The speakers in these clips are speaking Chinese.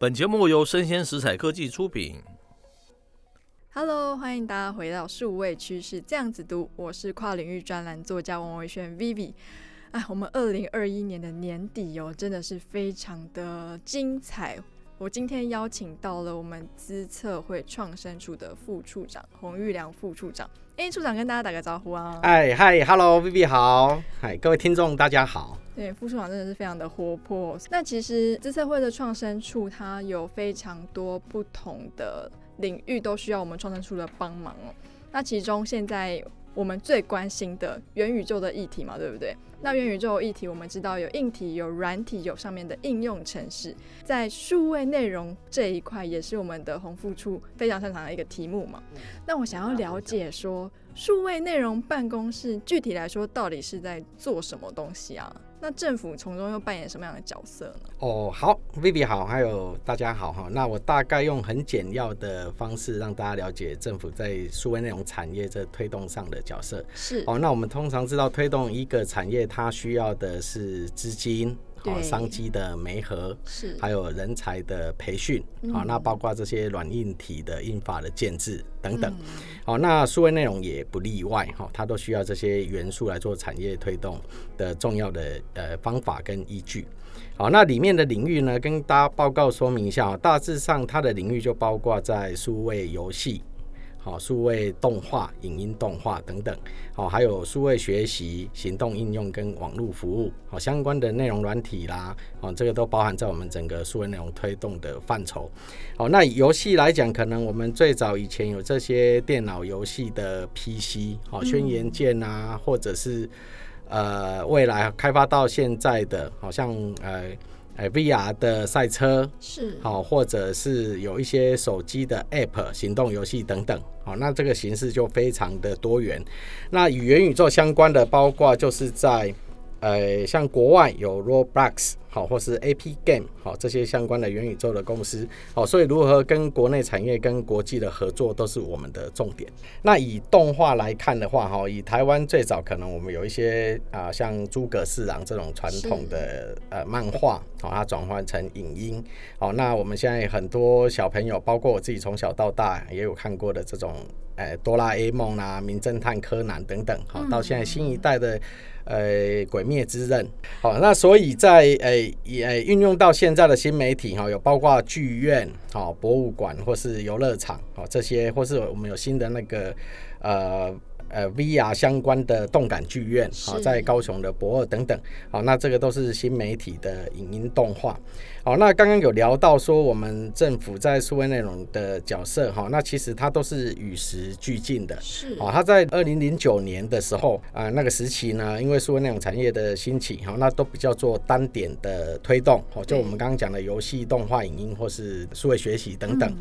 本节目由生鲜食材科技出品。Hello，欢迎大家回到数位趋势这样子读，我是跨领域专栏作家王维轩 Vivi。哎，我们二零二一年的年底哦，真的是非常的精彩。我今天邀请到了我们资策会创生处的副处长洪玉良副处长。哎，处长跟大家打个招呼啊！哎嗨，Hello，Vivi 好，嗨，各位听众大家好。对，副处长真的是非常的活泼。那其实资策会的创生处，它有非常多不同的领域，都需要我们创生处的帮忙哦。那其中现在我们最关心的元宇宙的议题嘛，对不对？那元宇宙议题，我们知道有硬体、有软体、有上面的应用程式，在数位内容这一块，也是我们的红副处非常擅长的一个题目嘛。那我想要了解说，数位内容办公室具体来说，到底是在做什么东西啊？那政府从中又扮演什么样的角色呢？哦，好，Vivi 好，还有大家好哈。那我大概用很简要的方式让大家了解政府在数位内容产业这推动上的角色。是哦，那我们通常知道推动一个产业，它需要的是资金。好，商机的媒合是，还有人才的培训，好、嗯，那包括这些软硬体的印法的建制等等，好、嗯，那数位内容也不例外，哈，它都需要这些元素来做产业推动的重要的呃方法跟依据，好，那里面的领域呢，跟大家报告说明一下，大致上它的领域就包括在数位游戏。好，数位动画、影音动画等等，好，还有数位学习、行动应用跟网络服务，好，相关的内容软体啦，哦，这个都包含在我们整个数位内容推动的范畴。好，那游戏来讲，可能我们最早以前有这些电脑游戏的 PC，好，轩辕剑啊，或者是呃，未来开发到现在的，好像呃。VR 的赛车是好，或者是有一些手机的 App 行动游戏等等，好，那这个形式就非常的多元。那与元宇宙相关的，包括就是在。呃，像国外有 Roblox 好，或是 AP Game 好，这些相关的元宇宙的公司好，所以如何跟国内产业跟国际的合作都是我们的重点。那以动画来看的话，哈，以台湾最早可能我们有一些啊，像诸葛四郎这种传统的呃漫画，好，它转换成影音，好，那我们现在很多小朋友，包括我自己从小到大也有看过的这种，呃，哆啦 A 梦啊，名侦探柯南等等，好，到现在新一代的。呃，鬼灭之刃，好，那所以在呃也运用到现在的新媒体哈，有包括剧院、好博物馆或是游乐场，好这些，或是我们有新的那个呃。呃，VR 相关的动感剧院，好，在高雄的博二等等，好，那这个都是新媒体的影音动画，好，那刚刚有聊到说我们政府在数位内容的角色，哈，那其实它都是与时俱进的，是，啊，它在二零零九年的时候，啊，那个时期呢，因为数位内容产业的兴起，哈，那都比较做单点的推动，好，就我们刚刚讲的游戏、动画、影音或是数位学习等等，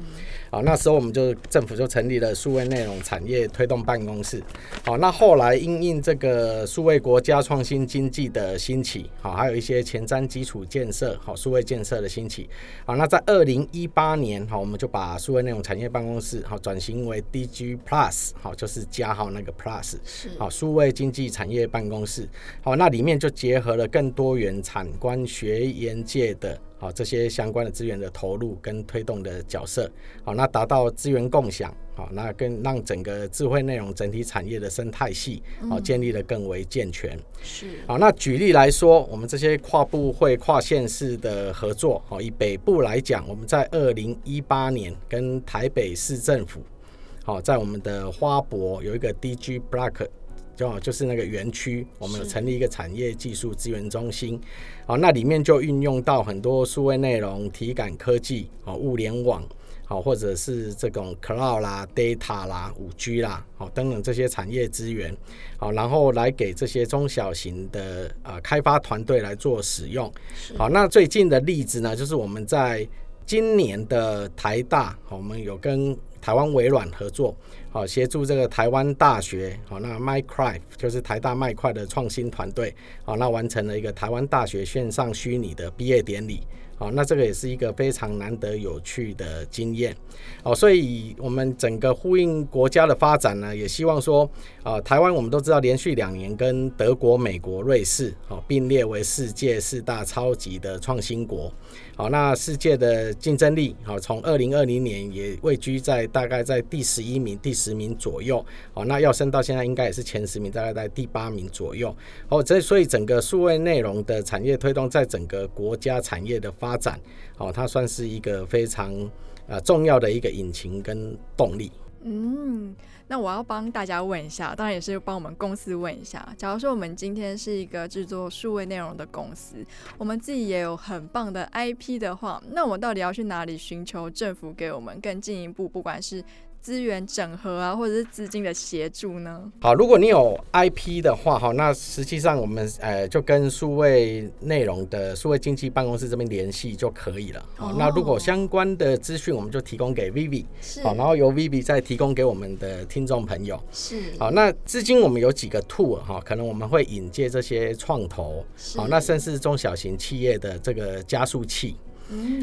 好，那时候我们就政府就成立了数位内容产业推动办公室。好，那后来因应这个数位国家创新经济的兴起，好，还有一些前瞻基础建设，好，数位建设的兴起，好，那在二零一八年，好，我们就把数位内容产业办公室，好，转型为 DG Plus，好，就是加号那个 Plus，是，好，数位经济产业办公室，好，那里面就结合了更多元产官学研界的。好，这些相关的资源的投入跟推动的角色，好，那达到资源共享，好，那跟让整个智慧内容整体产业的生态系，好，建立得更为健全。是，好，那举例来说，我们这些跨部会、跨县市的合作，好，以北部来讲，我们在二零一八年跟台北市政府，好，在我们的花博有一个 DG Block。就就是那个园区，我们有成立一个产业技术资源中心，好，那里面就运用到很多数位内容、体感科技、好物联网，好或者是这种 cloud 啦、data 啦、五 G 啦，好等等这些产业资源，好，然后来给这些中小型的呃开发团队来做使用。好，那最近的例子呢，就是我们在今年的台大，我们有跟台湾微软合作。好，协助这个台湾大学，好，那 MicCraft 就是台大麦块的创新团队，好，那完成了一个台湾大学线上虚拟的毕业典礼，好，那这个也是一个非常难得有趣的经验。哦，所以我们整个呼应国家的发展呢，也希望说，啊，台湾我们都知道连续两年跟德国、美国、瑞士，哦，并列为世界四大超级的创新国。好，那世界的竞争力，好，从二零二零年也位居在大概在第十一名、第十名左右。好，那要升到现在应该也是前十名，大概在第八名左右。哦，这所以整个数位内容的产业推动，在整个国家产业的发发展，好，它算是一个非常呃重要的一个引擎跟动力。嗯。那我要帮大家问一下，当然也是帮我们公司问一下。假如说我们今天是一个制作数位内容的公司，我们自己也有很棒的 IP 的话，那我到底要去哪里寻求政府给我们更进一步，不管是资源整合啊，或者是资金的协助呢？好，如果你有 IP 的话，哈，那实际上我们呃就跟数位内容的数位经济办公室这边联系就可以了。好，那如果相关的资讯，我们就提供给 Vivi，好，然后由 Vivi 再提供给我们的听众朋友。是，好，那资金我们有几个 tool 哈，可能我们会引介这些创投，好，那甚至中小型企业的这个加速器。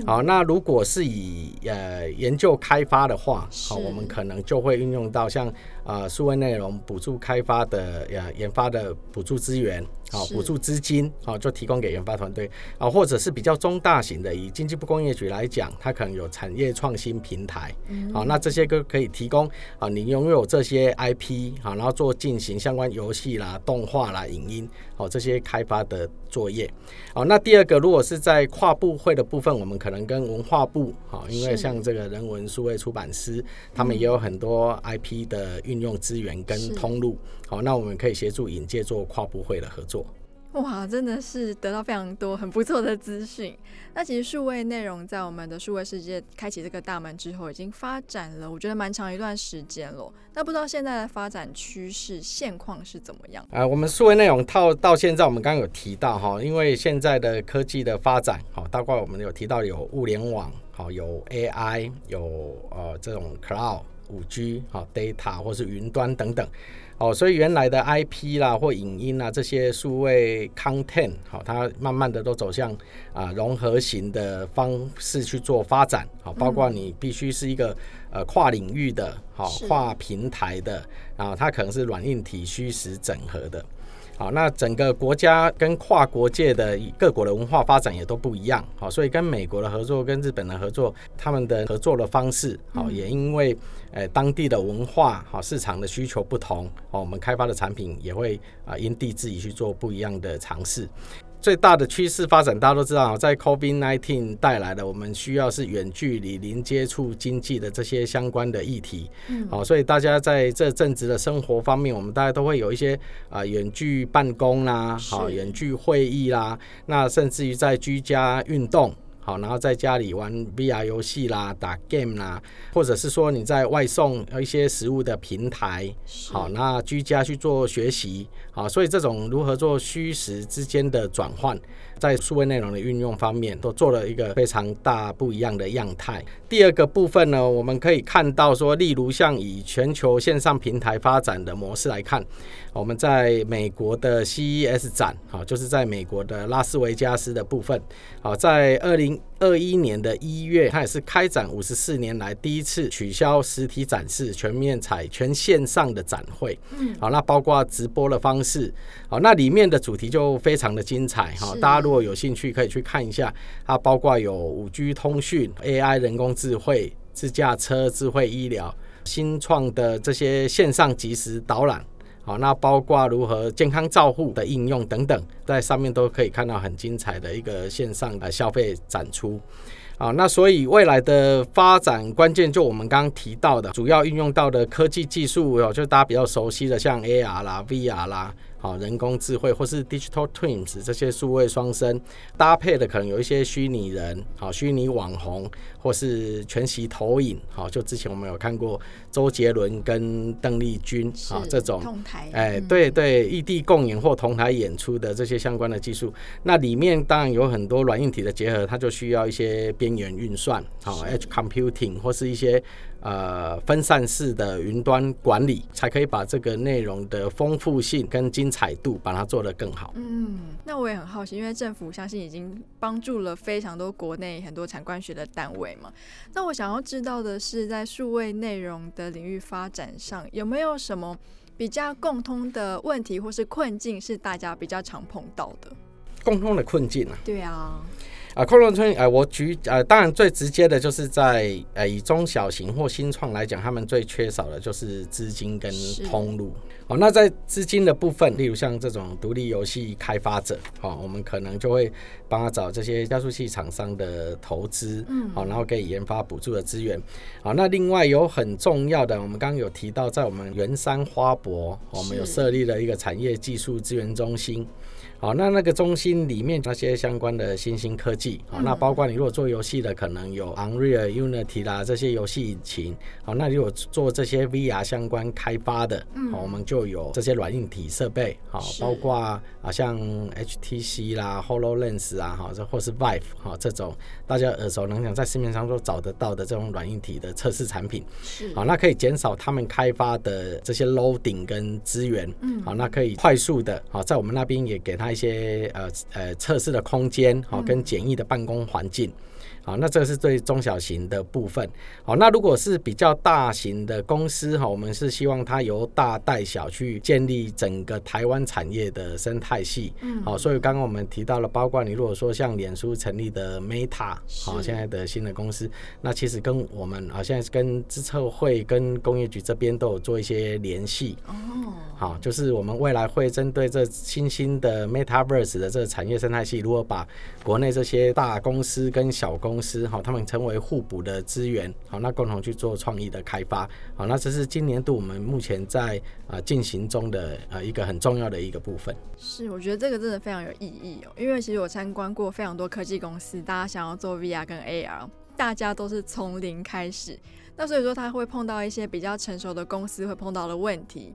好，那如果是以呃研究开发的话，好，我们可能就会运用到像啊数位内容补助开发的呃研发的补助资源。好，补助资金好，就提供给研发团队。啊，或者是比较中大型的，以经济部工业局来讲，它可能有产业创新平台，好，那这些都可以提供啊，你拥有这些 IP 好，然后做进行相关游戏啦、动画啦、影音哦这些开发的作业。好，那第二个，如果是在跨部会的部分，我们可能跟文化部好，因为像这个人文数位出版师，他们也有很多 IP 的运用资源跟通路，好，那我们可以协助引介做跨部会的合作。哇，真的是得到非常多很不错的资讯。那其实数位内容在我们的数位世界开启这个大门之后，已经发展了，我觉得蛮长一段时间了。那不知道现在的发展趋势现况是怎么样？啊、呃，我们数位内容套到现在，我们刚刚有提到哈，因为现在的科技的发展，好，包括我们有提到有物联网，好，有 AI，有呃这种 Cloud、五 G，好，Data 或是云端等等。哦，所以原来的 IP 啦或影音啊这些数位 content，好，它慢慢的都走向啊融合型的方式去做发展，好，包括你必须是一个呃跨领域的，好跨平台的，然后它可能是软硬体虚实整合的。好，那整个国家跟跨国界的各国的文化发展也都不一样，好，所以跟美国的合作、跟日本的合作，他们的合作的方式，好，也因为呃当地的文化、好市场的需求不同，好，我们开发的产品也会啊因地制宜去做不一样的尝试。最大的趋势发展，大家都知道，在 COVID-19 带来的，我们需要是远距离、零接触经济的这些相关的议题。嗯，好，所以大家在这阵子的生活方面，我们大家都会有一些啊远距办公啦，好，远距会议啦，那甚至于在居家运动。好，然后在家里玩 VR 游戏啦，打 game 啦，或者是说你在外送一些食物的平台，好，那居家去做学习，好，所以这种如何做虚实之间的转换，在数位内容的运用方面，都做了一个非常大不一样的样态。第二个部分呢，我们可以看到说，例如像以全球线上平台发展的模式来看，我们在美国的 CES 展，好，就是在美国的拉斯维加斯的部分，好，在二零二一年的一月，它也是开展五十四年来第一次取消实体展示，全面采全线上的展会。嗯，好，那包括直播的方式，好，那里面的主题就非常的精彩哈。大家如果有兴趣，可以去看一下。它包括有五 G 通讯、AI 人工智慧、自驾车、智慧医疗、新创的这些线上即时导览。好，那包括如何健康照护的应用等等，在上面都可以看到很精彩的一个线上的消费展出。好，那所以未来的发展关键就我们刚刚提到的，主要运用到的科技技术哦，就大家比较熟悉的，像 AR 啦、VR 啦。好，人工智慧或是 digital twins 这些数位双生搭配的，可能有一些虚拟人，好，虚拟网红或是全息投影，好，就之前我们有看过周杰伦跟邓丽君啊这种同台，哎，对对，异地共演或同台演出的这些相关的技术，那里面当然有很多软硬体的结合，它就需要一些边缘运算，好，edge computing 或是一些。呃，分散式的云端管理，才可以把这个内容的丰富性跟精精彩度把它做得更好。嗯，那我也很好奇，因为政府相信已经帮助了非常多国内很多产官学的单位嘛。那我想要知道的是，在数位内容的领域发展上，有没有什么比较共通的问题或是困境，是大家比较常碰到的？共通的困境啊？对啊。啊，扩容村，呃，我举，呃，当然最直接的就是在，呃，以中小型或新创来讲，他们最缺少的就是资金跟通路。好，那在资金的部分，例如像这种独立游戏开发者，好，我们可能就会帮他找这些加速器厂商的投资，嗯，好，然后给研发补助的资源。好，那另外有很重要的，我们刚刚有提到，在我们圆山花博，我们有设立了一个产业技术资源中心。好，那那个中心里面那些相关的新兴科技，好，那包括你如果做游戏的，可能有 Unreal、Unity 啦这些游戏引擎，好，那如果做这些 VR 相关开发的，好，我们就有这些软硬体设备，好，包括啊像 HTC 啦、HoloLens 啊，哈，这或是 Vive 哈这种大家耳熟能详，在市面上都找得到的这种软硬体的测试产品，好，那可以减少他们开发的这些 loading 跟资源，嗯，好，那可以快速的，好，在我们那边也给他。一些呃呃测试的空间，好，跟简易的办公环境。好，那这个是对中小型的部分。好，那如果是比较大型的公司哈，我们是希望它由大带小去建立整个台湾产业的生态系。嗯，好，所以刚刚我们提到了，包括你如果说像脸书成立的 Meta，好，现在的新的公司，那其实跟我们啊，现在跟资策会跟工业局这边都有做一些联系。哦，好，就是我们未来会针对这新兴的 Metaverse 的这个产业生态系，如果把国内这些大公司跟小公公司好，他们成为互补的资源，好，那共同去做创意的开发，好，那这是今年度我们目前在啊进行中的呃一个很重要的一个部分。是，我觉得这个真的非常有意义哦，因为其实我参观过非常多科技公司，大家想要做 VR 跟 AR，大家都是从零开始，那所以说他会碰到一些比较成熟的公司会碰到的问题。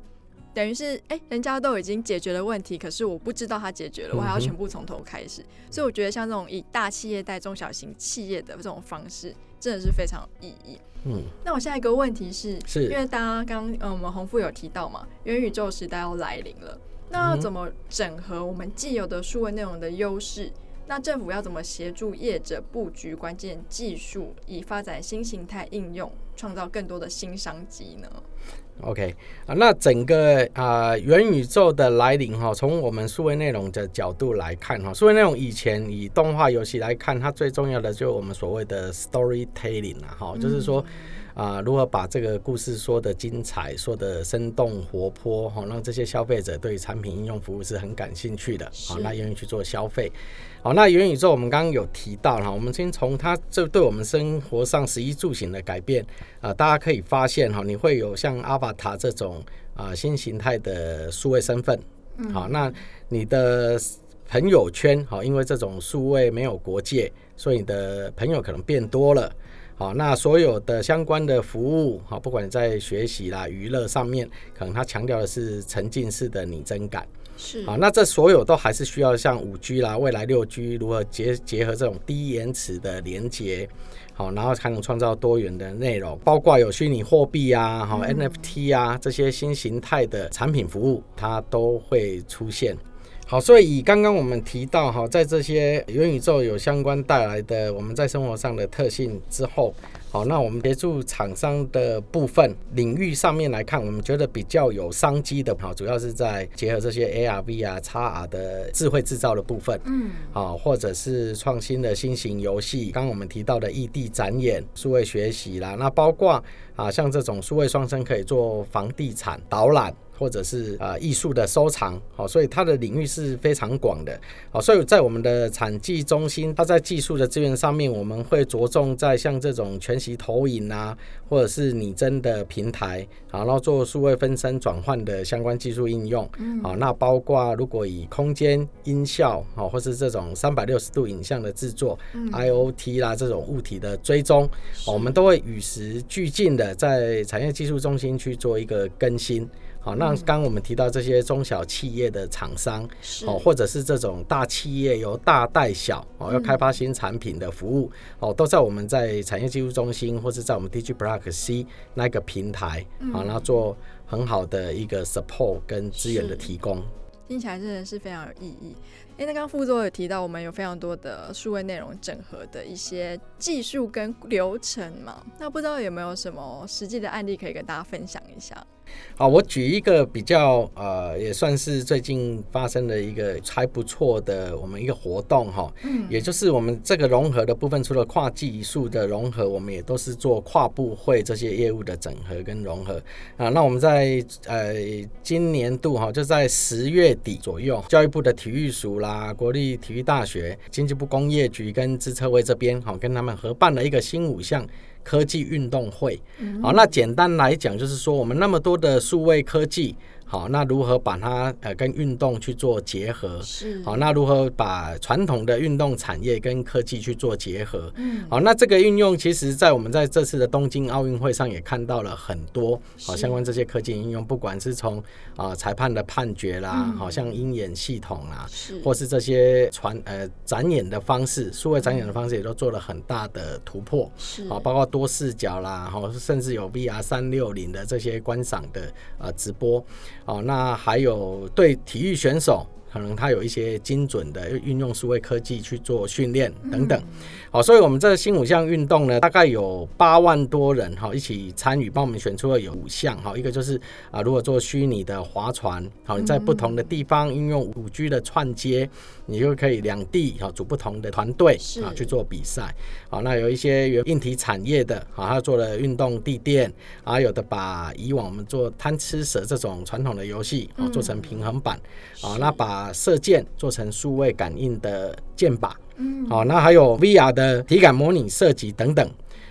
等于是，哎、欸，人家都已经解决了问题，可是我不知道他解决了，我还要全部从头开始。所以我觉得像这种以大企业带中小型企业的这种方式，真的是非常有意义。嗯，那我下一个问题是，是因为大家刚嗯，我们洪富有提到嘛，元宇宙时代要来临了，那要怎么整合我们既有的数位内容的优势？那政府要怎么协助业者布局关键技术，以发展新形态应用，创造更多的新商机呢？OK 啊，那整个啊元宇宙的来临哈，从我们数位内容的角度来看哈，数位内容以前以动画游戏来看，它最重要的就是我们所谓的 storytelling，哈，就是说啊，如何把这个故事说的精彩，说的生动活泼哈，让这些消费者对产品应用服务是很感兴趣的，好，那愿意去做消费。好，那元宇宙我们刚刚有提到哈，我们先从它这对我们生活上食衣住行的改变啊，大家可以发现哈，你会有像阿瓦塔这种啊新形态的数位身份，好，那你的朋友圈好，因为这种数位没有国界，所以你的朋友可能变多了，好，那所有的相关的服务好，不管在学习啦、娱乐上面，可能它强调的是沉浸式的拟真感。是啊，那这所有都还是需要像五 G 啦，未来六 G 如何结结合这种低延迟的连接，好，然后才能创造多元的内容，包括有虚拟货币啊，好 NFT 啊这些新形态的产品服务，它都会出现。好，所以以刚刚我们提到哈，在这些元宇宙有相关带来的我们在生活上的特性之后，好，那我们协助厂商的部分领域上面来看，我们觉得比较有商机的，好，主要是在结合这些 AR、VR、XR 的智慧制造的部分，嗯，好，或者是创新的新型游戏，刚刚我们提到的异地展演、数位学习啦，那包括啊，像这种数位双生可以做房地产导览。或者是啊艺术的收藏，好，所以它的领域是非常广的，好，所以在我们的产技中心，它在技术的资源上面，我们会着重在像这种全息投影啊，或者是拟真的平台，然后做数位分身转换的相关技术应用，好，那包括如果以空间音效，好，或是这种三百六十度影像的制作，IoT 啦这种物体的追踪，我们都会与时俱进的在产业技术中心去做一个更新。好，那刚刚我们提到这些中小企业的厂商，哦，或者是这种大企业由大带小，哦，要开发新产品的服务，哦，都在我们在产业技术中心，或是在我们 DigiPark C 那个平台，好，然后做很好的一个 support 跟资源的提供。听起来真的是非常有意义。哎，那刚刚副座有提到，我们有非常多的数位内容整合的一些技术跟流程嘛，那不知道有没有什么实际的案例可以跟大家分享一下？好，我举一个比较呃，也算是最近发生的一个还不错的我们一个活动哈，嗯，也就是我们这个融合的部分，除了跨技术的融合，我们也都是做跨部会这些业务的整合跟融合啊。那我们在呃今年度哈，就在十月底左右，教育部的体育署啦、国立体育大学、经济部工业局跟资策会这边哈，跟他们合办了一个新五项。科技运动会，好，那简单来讲就是说，我们那么多的数位科技。好，那如何把它呃跟运动去做结合？是。好，那如何把传统的运动产业跟科技去做结合？嗯。好，那这个运用其实，在我们在这次的东京奥运会上也看到了很多好相关这些科技应用，不管是从啊、呃、裁判的判决啦，好、嗯、像鹰眼系统啦，是，或是这些传呃展演的方式，数位展演的方式也都做了很大的突破。是。啊，包括多视角啦，好，甚至有 VR 三六零的这些观赏的呃直播。哦，那还有对体育选手。可能它有一些精准的运用数位科技去做训练等等，好，所以我们这个新五项运动呢，大概有八万多人哈一起参与，帮我们选出了有五项哈，一个就是啊，如果做虚拟的划船，好，你在不同的地方运用五 G 的串接，你就可以两地哈组不同的团队啊去做比赛，好，那有一些有硬体产业的，好，他做了运动地垫，啊，有的把以往我们做贪吃蛇这种传统的游戏啊做成平衡板，啊，那把把射箭做成数位感应的箭靶，嗯，好，那还有 VR 的体感模拟射击等等，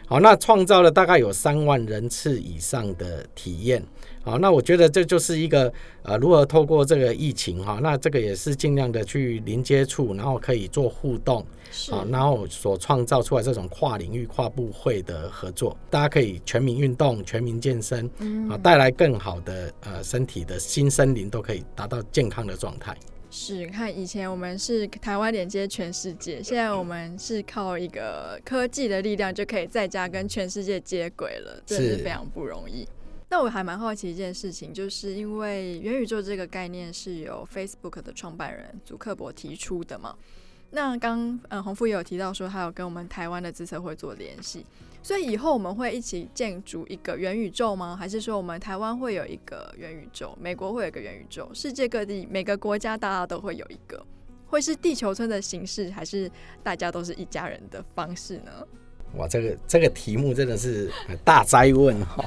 好，那创造了大概有三万人次以上的体验。好，那我觉得这就是一个呃，如何透过这个疫情哈，那这个也是尽量的去零接触，然后可以做互动，啊，然后所创造出来这种跨领域、跨部会的合作，大家可以全民运动、全民健身，啊，带来更好的呃身体的新森林，都可以达到健康的状态。是，看以前我们是台湾连接全世界，现在我们是靠一个科技的力量就可以在家跟全世界接轨了，真的是非常不容易。那我还蛮好奇一件事情，就是因为元宇宙这个概念是由 Facebook 的创办人祖克伯提出的嘛？那刚嗯洪富也有提到说，他有跟我们台湾的资策会做联系，所以以后我们会一起建筑一个元宇宙吗？还是说我们台湾会有一个元宇宙，美国会有一个元宇宙，世界各地每个国家大家都会有一个，会是地球村的形式，还是大家都是一家人的方式呢？哇，这个这个题目真的是大哉问哈！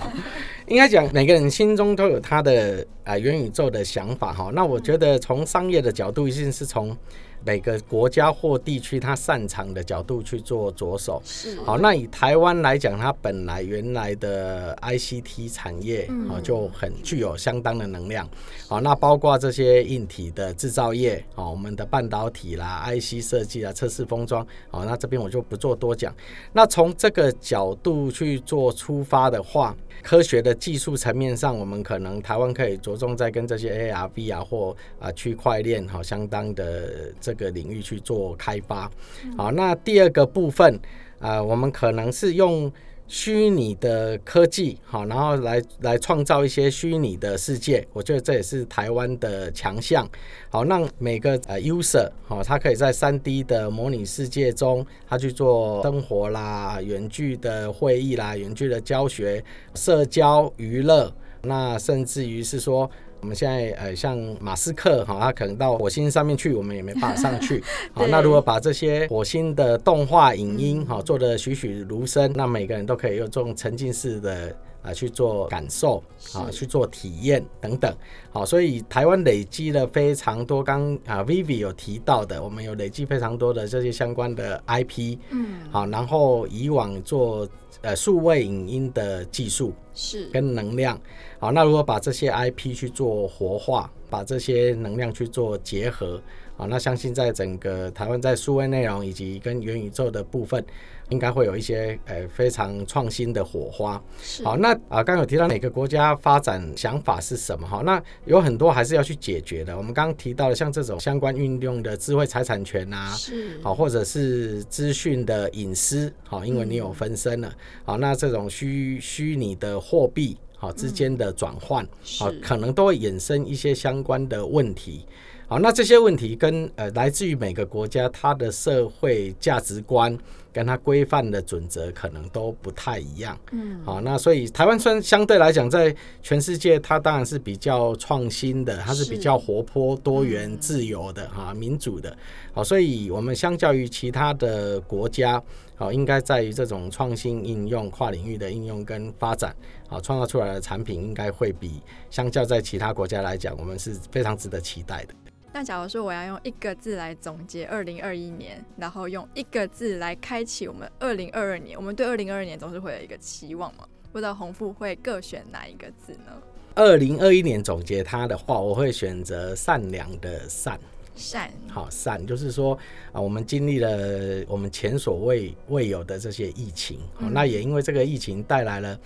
应该讲每个人心中都有他的啊元宇宙的想法哈。那我觉得从商业的角度，一定是从。每个国家或地区，它擅长的角度去做着手。是。好，那以台湾来讲，它本来原来的 ICT 产业啊就很具有相当的能量。好，那包括这些硬体的制造业，啊，我们的半导体啦、IC 设计啊、测试封装，好，那这边我就不做多讲。那从这个角度去做出发的话，科学的技术层面上，我们可能台湾可以着重在跟这些 AR、VR 或啊区块链哈相当的这个领域去做开发。好，那第二个部分啊，我们可能是用。虚拟的科技，好，然后来来创造一些虚拟的世界，我觉得这也是台湾的强项。好，让每个呃 user，好，他可以在三 D 的模拟世界中，他去做生活啦、远距的会议啦、远距的教学、社交、娱乐，那甚至于是说。我们现在呃，像马斯克哈，他可能到火星上面去，我们也没办法上去。好，那如果把这些火星的动画影音哈做的栩栩如生，那每个人都可以用这种沉浸式的啊去做感受啊，去做体验等等。好，所以台湾累积了非常多，刚啊 Vivi 有提到的，我们有累积非常多的这些相关的 IP。嗯。好，然后以往做。呃，数位影音的技术是跟能量，好，那如果把这些 IP 去做活化，把这些能量去做结合，好，那相信在整个台湾在数位内容以及跟元宇宙的部分。应该会有一些呃非常创新的火花。好，那啊刚有提到每个国家发展想法是什么哈？那有很多还是要去解决的。我们刚刚提到的像这种相关运用的智慧财产权啊，是好，或者是资讯的隐私，好，因为你有分身了。好，那这种虚虚拟的货币好之间的转换，好，可能都会衍生一些相关的问题。好，那这些问题跟呃来自于每个国家它的社会价值观。跟它规范的准则可能都不太一样，嗯，好，那所以台湾算相对来讲，在全世界它当然是比较创新的，它是比较活泼、多元、自由的哈，民主的，好，所以我们相较于其他的国家，好，应该在于这种创新应用、跨领域的应用跟发展，好，创造出来的产品应该会比相较在其他国家来讲，我们是非常值得期待的。那假如说我要用一个字来总结二零二一年，然后用一个字来开启我们二零二二年，我们对二零二二年总是会有一个期望嘛？不知道红富会各选哪一个字呢？二零二一年总结它的话，我会选择善良的善。善，好善，就是说啊，我们经历了我们前所未未有的这些疫情，嗯，那也因为这个疫情带来了。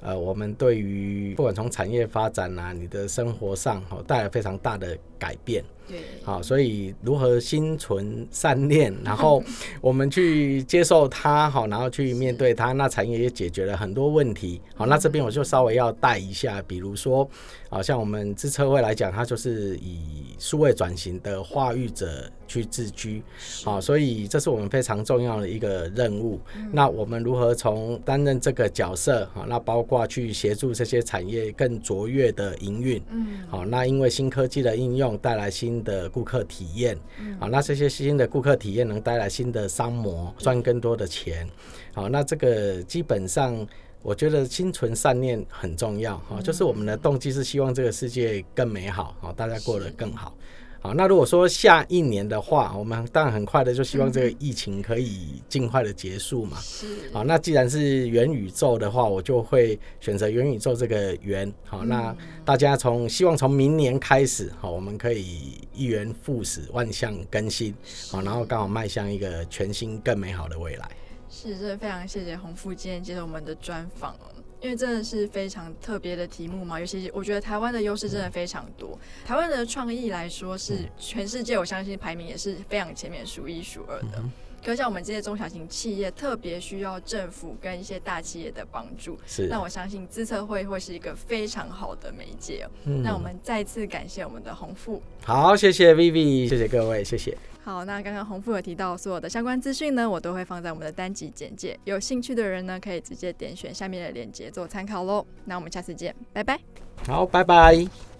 呃，我们对于不管从产业发展啊，你的生活上，哦，带来非常大的改变。对，好，所以如何心存善念，然后 我们去接受它，好，然后去面对它，那产业也解决了很多问题。好，那这边我就稍微要带一下，比如说，好像我们资车会来讲，它就是以数位转型的化育者去自居，好，所以这是我们非常重要的一个任务。那我们如何从担任这个角色，好，那包括去协助这些产业更卓越的营运，嗯，好，那因为新科技的应用带来新的顾客体验，好，那这些新的顾客体验能带来新的商模，赚更多的钱，好，那这个基本上我觉得心存善念很重要，哈，就是我们的动机是希望这个世界更美好，好，大家过得更好。好，那如果说下一年的话，我们当然很快的就希望这个疫情可以尽快的结束嘛。是。好，那既然是元宇宙的话，我就会选择元宇宙这个元。好，那大家从希望从明年开始，好，我们可以一元复始，万象更新。好，然后刚好迈向一个全新更美好的未来。是，真的非常谢谢洪富今天接受我们的专访。因为真的是非常特别的题目嘛，尤其我觉得台湾的优势真的非常多。台湾的创意来说，是全世界我相信排名也是非常前面，数一数二的。可像我们这些中小型企业，特别需要政府跟一些大企业的帮助。是。那我相信自测会会是一个非常好的媒介。嗯。那我们再次感谢我们的洪富。好，谢谢 Vivi，谢谢各位，谢谢。好，那刚刚红富有提到所有的相关资讯呢，我都会放在我们的单集简介。有兴趣的人呢，可以直接点选下面的链接做参考喽。那我们下次见，拜拜。好，拜拜。